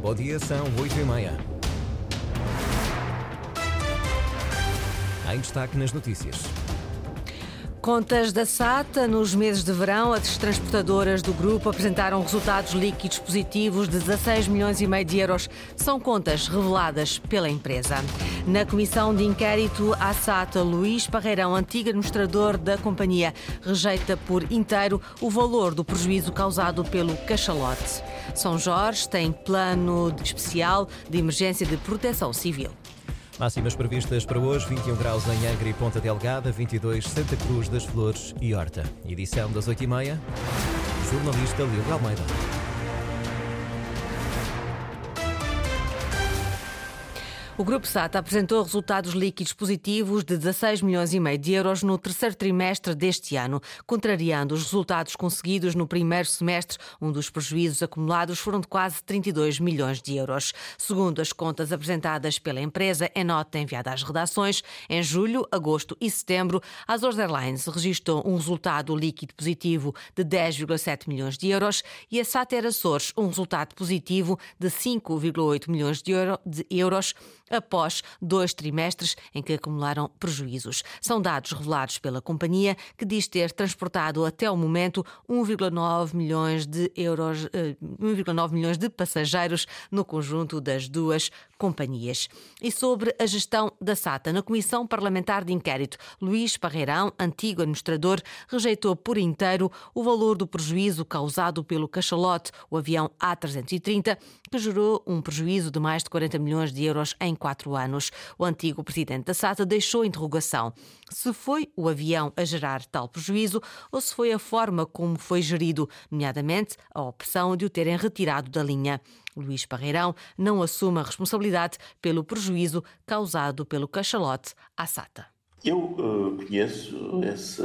Bom dia, são 8 e meia. Em destaque nas notícias. Contas da SATA. Nos meses de verão, as transportadoras do grupo apresentaram resultados líquidos positivos de 16 milhões e meio de euros. São contas reveladas pela empresa. Na comissão de inquérito à SATA, Luís Parreirão, antigo administrador da companhia, rejeita por inteiro o valor do prejuízo causado pelo cachalote. São Jorge tem plano especial de emergência de proteção civil. Máximas previstas para hoje: 21 graus em Angra e Ponta Delgada, 22 Santa Cruz das Flores e Horta. Edição das 8h30. Jornalista Lilo Almeida. O Grupo SATA apresentou resultados líquidos positivos de 16 milhões e meio de euros no terceiro trimestre deste ano, contrariando os resultados conseguidos no primeiro semestre, um dos prejuízos acumulados foram de quase 32 milhões de euros. Segundo as contas apresentadas pela empresa em nota enviada às redações, em julho, agosto e setembro, a Azores Airlines registrou um resultado líquido positivo de 10,7 milhões de euros e a SATA Açores um resultado positivo de 5,8 milhões de euros após dois trimestres em que acumularam prejuízos. São dados revelados pela companhia, que diz ter transportado até o momento 1,9 milhões de euros, 1,9 eh, milhões de passageiros no conjunto das duas companhias. E sobre a gestão da SATA, na Comissão Parlamentar de Inquérito, Luís Parreirão, antigo administrador, rejeitou por inteiro o valor do prejuízo causado pelo cachalote, o avião A330, que gerou um prejuízo de mais de 40 milhões de euros em quatro anos. O antigo presidente da SATA deixou interrogação se foi o avião a gerar tal prejuízo ou se foi a forma como foi gerido, nomeadamente a opção de o terem retirado da linha. Luís Parreirão não assume a responsabilidade pelo prejuízo causado pelo cachalote à SATA. Eu uh, conheço esse,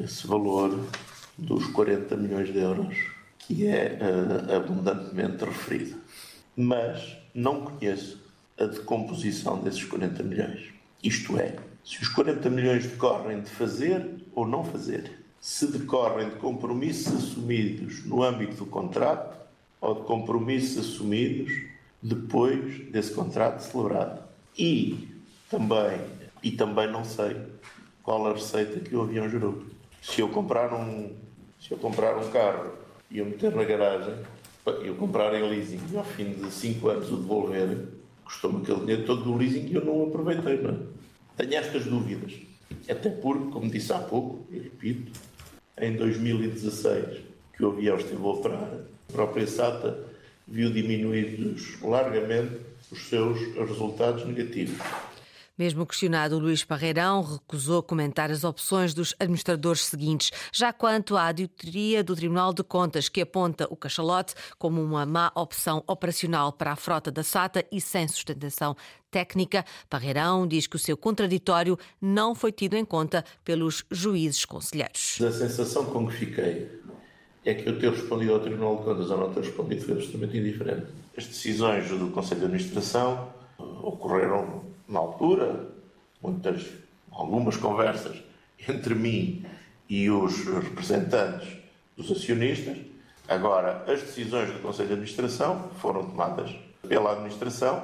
esse valor dos 40 milhões de euros que é uh, abundantemente referido, mas não conheço a decomposição desses 40 milhões. Isto é, se os 40 milhões decorrem de fazer ou não fazer, se decorrem de compromissos assumidos no âmbito do contrato ou de compromissos assumidos depois desse contrato celebrado. E também, e também não sei qual a receita que o avião gerou. Se eu comprar um, se eu comprar um carro e eu meter na garagem, eu comprar em leasing e ao fim de 5 anos o devolver, custou-me aquele dinheiro todo do leasing que eu não aproveitei, não é? Tenho estas dúvidas. Até porque, como disse há pouco, e repito, em 2016, que o avião esteve a operar, própria SATA viu diminuídos largamente os seus resultados negativos. Mesmo questionado, Luís Parreirão recusou comentar as opções dos administradores seguintes. Já quanto à auditoria do Tribunal de Contas, que aponta o cachalote como uma má opção operacional para a frota da SATA e sem sustentação técnica, Parreirão diz que o seu contraditório não foi tido em conta pelos juízes conselheiros. A sensação com que fiquei é que eu ter respondido ao Tribunal de Contas ou não ter respondido foi absolutamente indiferente. As decisões do Conselho de Administração ocorreram na altura, muitas, algumas conversas entre mim e os representantes dos acionistas. Agora, as decisões do Conselho de Administração foram tomadas pela Administração,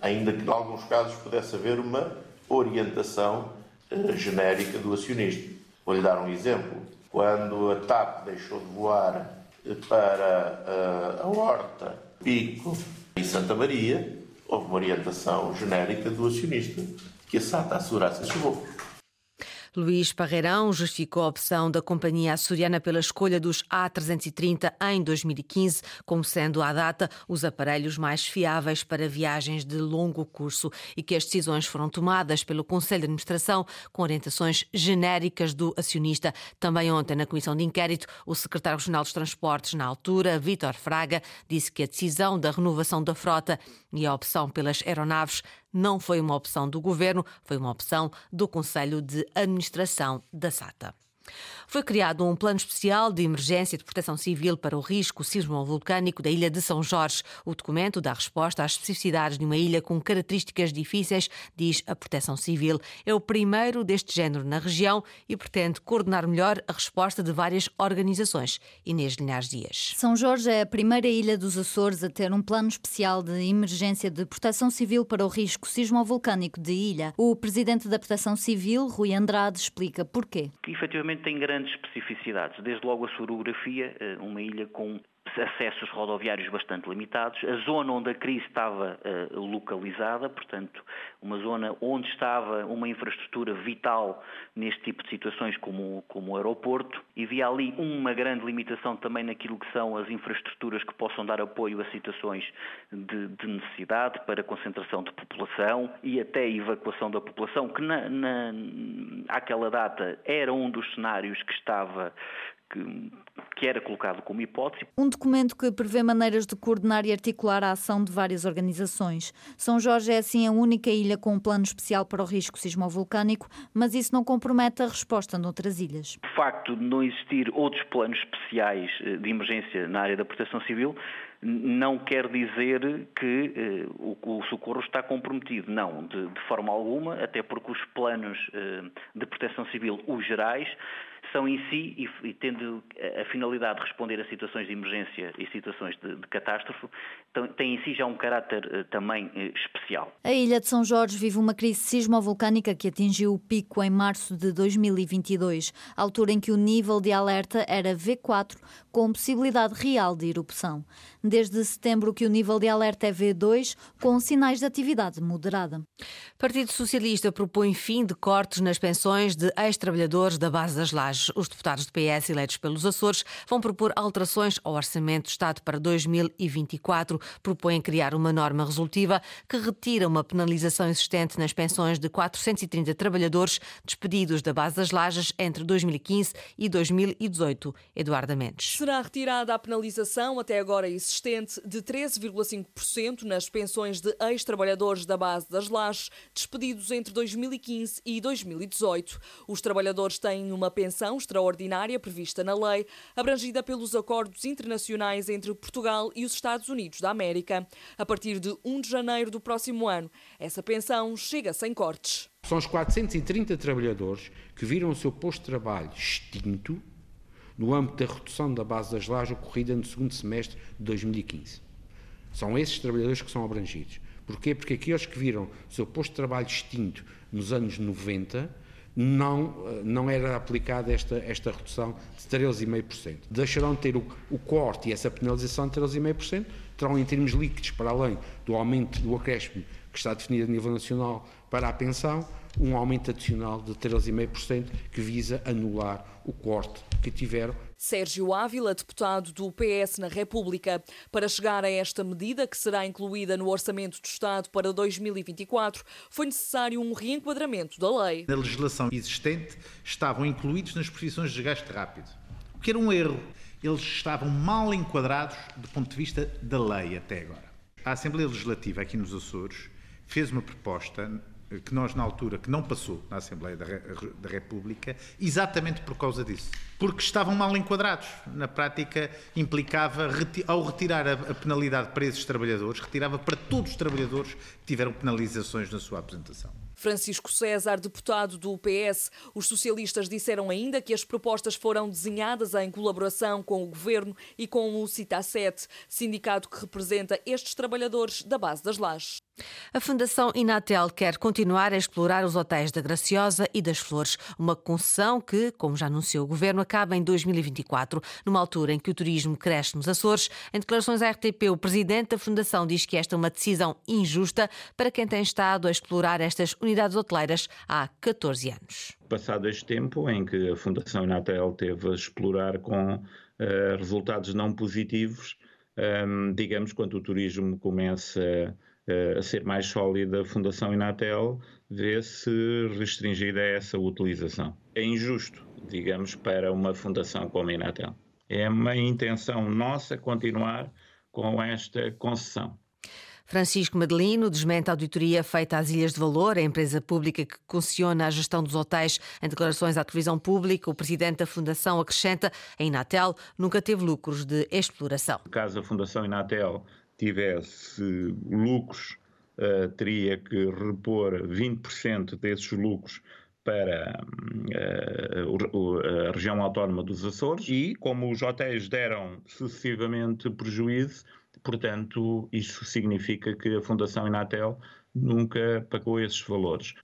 ainda que em alguns casos pudesse haver uma orientação uh, genérica do acionista. Vou-lhe dar um exemplo. Quando a TAP deixou de voar para uh, a Horta, Pico e Santa Maria, houve uma orientação genérica do acionista que a SATA assegurasse esse voo. Luís Parreirão justificou a opção da companhia açoriana pela escolha dos A330 em 2015, como sendo à data os aparelhos mais fiáveis para viagens de longo curso e que as decisões foram tomadas pelo Conselho de Administração com orientações genéricas do acionista. Também ontem, na Comissão de Inquérito, o secretário regional dos Transportes, na altura, Vítor Fraga, disse que a decisão da renovação da frota e a opção pelas aeronaves não foi uma opção do governo, foi uma opção do Conselho de Administração da SATA. Foi criado um plano especial de emergência de proteção civil para o risco sismo-vulcânico da ilha de São Jorge. O documento dá resposta às especificidades de uma ilha com características difíceis, diz a Proteção Civil. É o primeiro deste género na região e pretende coordenar melhor a resposta de várias organizações. Inês Linhares Dias. São Jorge é a primeira ilha dos Açores a ter um plano especial de emergência de proteção civil para o risco sismo-vulcânico de ilha. O presidente da Proteção Civil, Rui Andrade, explica porquê. Que efetivamente tem grande grandes especificidades. Desde logo a sua orografia, eh, uma ilha com acessos rodoviários bastante limitados, a zona onde a crise estava uh, localizada, portanto, uma zona onde estava uma infraestrutura vital neste tipo de situações como, como o aeroporto, e havia ali uma grande limitação também naquilo que são as infraestruturas que possam dar apoio a situações de, de necessidade para concentração de população e até evacuação da população, que na, na, àquela data era um dos cenários que estava que, que, era colocado como hipótese. Um documento que prevê maneiras de coordenar e articular a ação de várias organizações. São Jorge é assim a única ilha com um plano especial para o risco sismovolcânico, mas isso não compromete a resposta noutras ilhas. O facto de não existir outros planos especiais eh, de emergência na área da proteção civil não quer dizer que eh, o, o, socorro está comprometido. Não, de, de, forma alguma, até porque os planos eh, de proteção civil, os gerais, são em si, e, e, tendo a finalidade de responder a situações de emergência e situações de, de catástrofe, têm em si já um caráter uh, também uh, especial. A ilha de São Jorge vive uma crise sismovolcânica que atingiu o pico em março de 2022, altura em que o nível de alerta era V4, com possibilidade real de erupção. Desde setembro que o nível de alerta é V2, com sinais de atividade moderada. Partido Socialista propõe fim de cortes nas pensões de ex-trabalhadores da base das lajes. Os deputados do PS eleitos pelos Açores vão propor alterações ao Orçamento do Estado para 2024. Propõem criar uma norma resolutiva que retira uma penalização existente nas pensões de 430 trabalhadores despedidos da base das lajes entre 2015 e 2018. Eduardo Mendes. Será retirada a penalização até agora existente de 13,5% nas pensões de ex-trabalhadores da base das lajes despedidos entre 2015 e 2018. Os trabalhadores têm uma pensão extraordinária prevista na lei, abrangida pelos acordos internacionais entre Portugal e os Estados Unidos da América. A partir de 1 de janeiro do próximo ano, essa pensão chega sem cortes. São os 430 trabalhadores que viram o seu posto de trabalho extinto no âmbito da redução da base das lajes ocorrida no segundo semestre de 2015. São esses trabalhadores que são abrangidos. Porquê? Porque aqueles que viram o seu posto de trabalho extinto nos anos 90 não, eh, não era aplicada esta, esta redução de 13,5%. Deixarão de ter o, o corte e essa penalização de 13,5%, terão em termos líquidos, para além do aumento do acréscimo que está definido a nível nacional para a pensão, um aumento adicional de 13,5% que visa anular o corte que tiveram. Sérgio Ávila, deputado do PS na República. Para chegar a esta medida, que será incluída no Orçamento do Estado para 2024, foi necessário um reenquadramento da lei. Na legislação existente, estavam incluídos nas profissões de gasto rápido, o que era um erro. Eles estavam mal enquadrados do ponto de vista da lei até agora. A Assembleia Legislativa aqui nos Açores fez uma proposta que nós, na altura, que não passou na Assembleia da, República, exatamente por causa disso. Porque estavam mal enquadrados. Na prática, implicava, ao retirar a penalidade para esses trabalhadores, retirava para todos os trabalhadores que tiveram penalizações na sua apresentação. Francisco César, deputado do PS. Os socialistas disseram ainda que as propostas foram desenhadas em colaboração com o governo e com o CITA7, sindicato que representa estes trabalhadores da base das lajes. A Fundação Inatel quer continuar a explorar os hotéis da Graciosa e das Flores, uma concessão que, como já anunciou o governo, acaba em 2024, numa altura em que o turismo cresce nos Açores. Em declarações à RTP, o presidente da Fundação diz que esta é uma decisão injusta para quem tem estado a explorar estas unidades hoteleiras há 14 anos. Passado este tempo em que a Fundação Inatel teve a explorar com uh, resultados não positivos, um, ehm, digamos, quando o turismo começa a ser mais sólida a Fundação Inatel, vê-se restringida a essa utilização. É injusto, digamos, para uma fundação como a Inatel. É uma intenção nossa continuar com esta concessão. Francisco Madelino desmente a auditoria feita às Ilhas de Valor, a empresa pública que concessiona a gestão dos hotéis. Em declarações à televisão pública, o presidente da Fundação acrescenta a Inatel nunca teve lucros de exploração. Caso a Fundação Inatel tivesse lucros, uh, teria que repor 20% desses lucros para uh, a região autónoma dos Açores e, como os hotéis deram sucessivamente prejuízo, portanto, isso significa que a Fundação Inatel nunca pagou esses valores.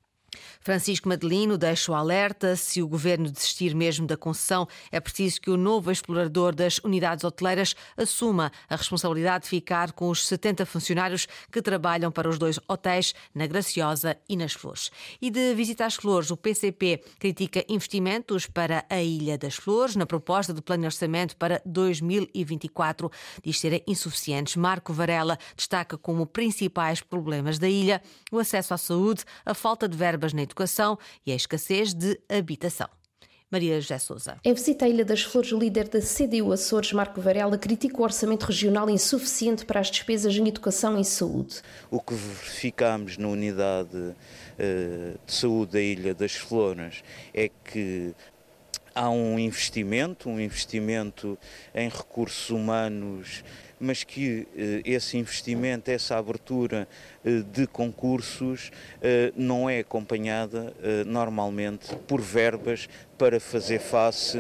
Francisco Madelino deixa o alerta: se o governo desistir mesmo da concessão, é preciso que o novo explorador das unidades hoteleiras assuma a responsabilidade de ficar com os 70 funcionários que trabalham para os dois hotéis, na Graciosa e nas Flores. E de visita às Flores, o PCP critica investimentos para a Ilha das Flores na proposta do plano de orçamento para 2024. Diz serem insuficientes. Marco Varela destaca como principais problemas da ilha o acesso à saúde, a falta de verbas verbas na educação e a escassez de habitação. Maria José Souza. Em visita à Ilha das Flores, o líder da CDU Açores, Marco Varela, critica o orçamento regional insuficiente para as despesas em educação e saúde. O que verificamos na unidade uh, de saúde da Ilha das Flores é que há um investimento, um investimento em recursos humanos mas que eh, esse investimento, essa abertura eh, de concursos eh, não é acompanhada normalmente por verbas para fazer face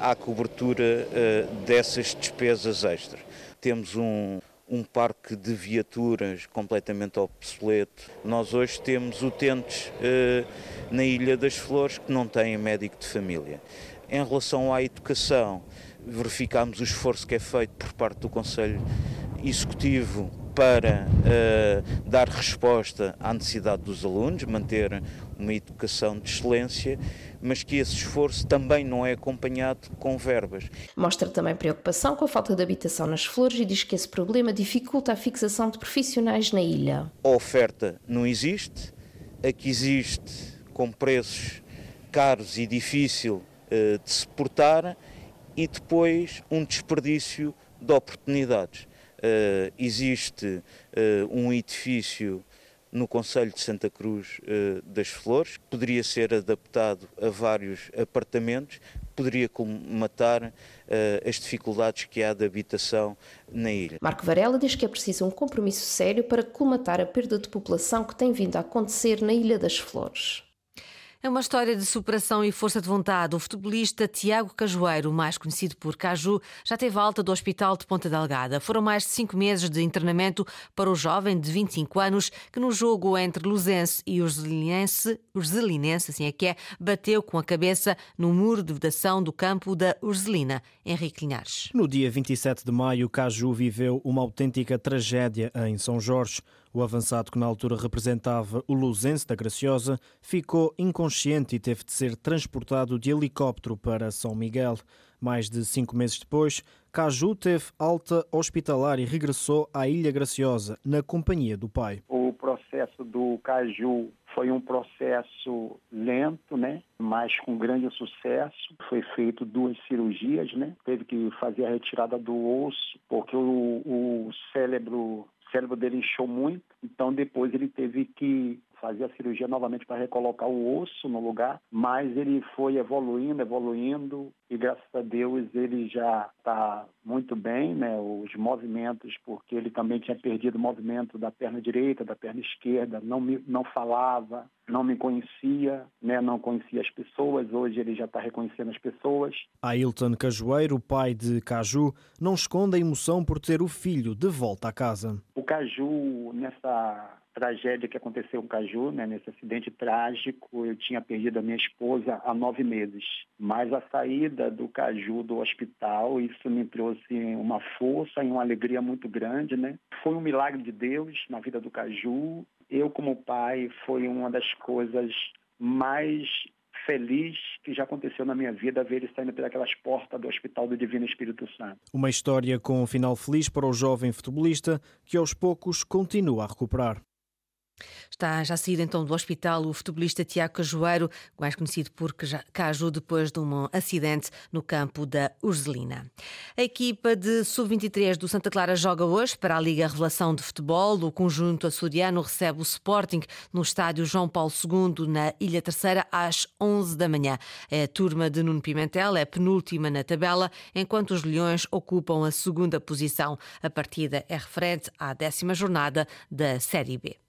à cobertura dessas despesas extras. Temos um, um parque de viaturas completamente obsoleto. Nós hoje temos utentes na Ilha das Flores que não têm médico de família. Em relação à educação, verificámos o esforço que é feito por parte do Conselho Executivo para uh, dar resposta à necessidade dos alunos, manter uma educação de excelência, mas que esse esforço também não é acompanhado com verbas. Mostra também preocupação com a falta de habitação nas flores e diz que esse problema dificulta a fixação de profissionais na ilha. A oferta não existe, a que existe com preços caros e difícil uh, de se portar e depois um desperdício de oportunidades. Uh, existe uh, um edifício no Conselho de Santa Cruz uh, das Flores, poderia ser adaptado a vários apartamentos, poderia colmatar as dificuldades que há de habitação na ilha. Marco Varela diz que é preciso um compromisso sério para colmatar a perda de população que tem vindo a acontecer na Ilha das Flores. É uma história de superação e força de vontade. O futebolista Tiago Cajueiro, mais conhecido por Caju, já teve alta do Hospital de Ponta Delgada. Foram mais de cinco meses de internamento para o jovem de 25 anos que, no jogo entre Luzense e Ursulinense, Ursulinense, assim é que é, bateu com a cabeça no muro de vedação do campo da Urselina. Henrique Linhares. No dia 27 de maio, Caju viveu uma autêntica tragédia em São Jorge. O avançado, que na altura representava o Luzense da Graciosa, ficou inconsciente e teve de ser transportado de helicóptero para São Miguel. Mais de cinco meses depois, Caju teve alta hospitalar e regressou à Ilha Graciosa, na companhia do pai. O processo do Caju foi um processo lento, né? mas com grande sucesso. Foi feito duas cirurgias, né? Teve que fazer a retirada do osso, porque o, o cérebro cérebro dele inchou muito, então depois ele teve que fazer a cirurgia novamente para recolocar o osso no lugar, mas ele foi evoluindo, evoluindo e graças a Deus ele já está muito bem, né? Os movimentos, porque ele também tinha perdido o movimento da perna direita, da perna esquerda, não me, não falava, não me conhecia, né? Não conhecia as pessoas. Hoje ele já está reconhecendo as pessoas. Ailton Cajueiro, pai de Caju, não esconde a emoção por ter o filho de volta à casa. O Caju nessa tragédia que aconteceu com Caju, né, nesse acidente trágico, eu tinha perdido a minha esposa há nove meses. Mas a saída do Caju do hospital, isso me trouxe uma força e uma alegria muito grande, né? Foi um milagre de Deus na vida do Caju. Eu, como pai, foi uma das coisas mais feliz que já aconteceu na minha vida ver ele saindo pelas portas do Hospital do Divino Espírito Santo. Uma história com um final feliz para o jovem futebolista que aos poucos continua a recuperar. Está já saído então do hospital o futebolista Tiago Cajueiro, mais conhecido por Caju, depois de um acidente no campo da Urzelina. A equipa de sub-23 do Santa Clara joga hoje para a Liga Revelação de Futebol. O conjunto açoriano recebe o Sporting no estádio João Paulo II, na Ilha Terceira, às 11 da manhã. A turma de Nuno Pimentel é penúltima na tabela, enquanto os Leões ocupam a segunda posição. A partida é referente à décima jornada da Série B.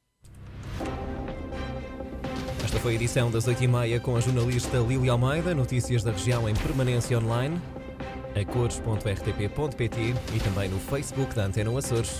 Esta foi a edição das 8h30 com a jornalista Lili Almeida. Notícias da região em permanência online, a cores.rtp.pt e também no Facebook da Antena Açores.